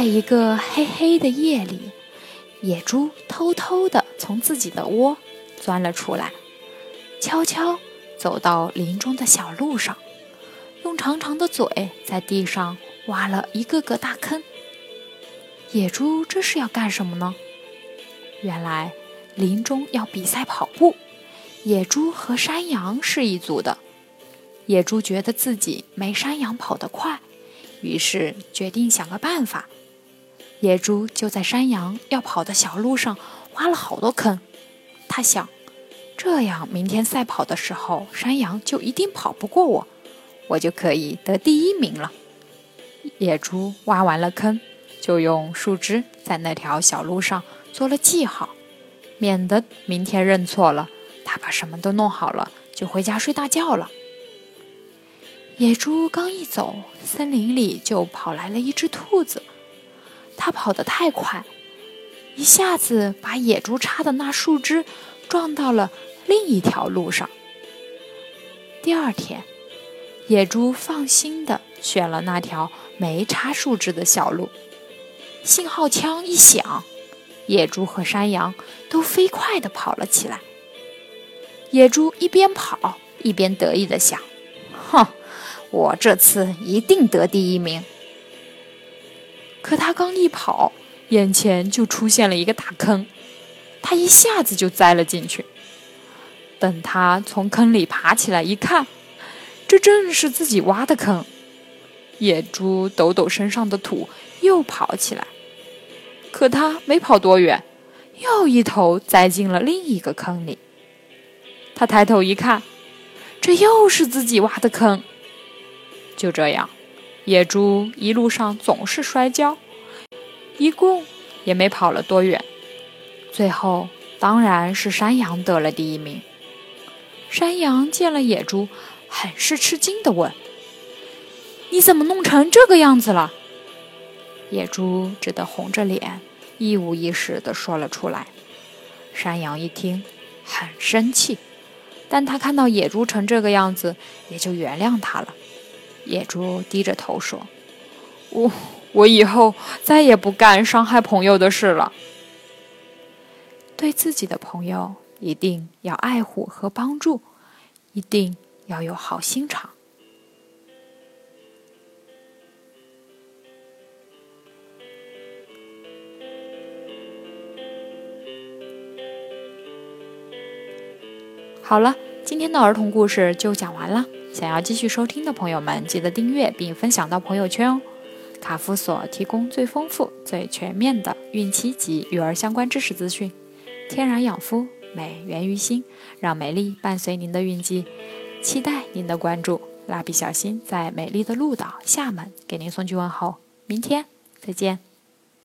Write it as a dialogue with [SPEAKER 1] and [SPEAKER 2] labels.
[SPEAKER 1] 在一个黑黑的夜里，野猪偷偷地从自己的窝钻了出来，悄悄走到林中的小路上，用长长的嘴在地上挖了一个个大坑。野猪这是要干什么呢？原来林中要比赛跑步，野猪和山羊是一组的。野猪觉得自己没山羊跑得快，于是决定想个办法。野猪就在山羊要跑的小路上挖了好多坑，他想，这样明天赛跑的时候，山羊就一定跑不过我，我就可以得第一名了。野猪挖完了坑，就用树枝在那条小路上做了记号，免得明天认错了。他把什么都弄好了，就回家睡大觉了。野猪刚一走，森林里就跑来了一只兔子。它跑得太快，一下子把野猪插的那树枝撞到了另一条路上。第二天，野猪放心地选了那条没插树枝的小路。信号枪一响，野猪和山羊都飞快地跑了起来。野猪一边跑一边得意地想：“哼，我这次一定得第一名。”可他刚一跑，眼前就出现了一个大坑，他一下子就栽了进去。等他从坑里爬起来一看，这正是自己挖的坑。野猪抖抖身上的土，又跑起来。可他没跑多远，又一头栽进了另一个坑里。他抬头一看，这又是自己挖的坑。就这样。野猪一路上总是摔跤，一共也没跑了多远。最后当然是山羊得了第一名。山羊见了野猪，很是吃惊地问：“你怎么弄成这个样子了？”野猪只得红着脸，一五一十地说了出来。山羊一听，很生气，但他看到野猪成这个样子，也就原谅他了。野猪低着头说：“我我以后再也不干伤害朋友的事了。对自己的朋友一定要爱护和帮助，一定要有好心肠。”好了，今天的儿童故事就讲完了。想要继续收听的朋友们，记得订阅并分享到朋友圈哦。卡夫所提供最丰富、最全面的孕期及育儿相关知识资讯，天然养肤，美源于心，让美丽伴随您的孕期。期待您的关注，蜡笔小新在美丽的鹭岛厦门给您送去问候。明天再见。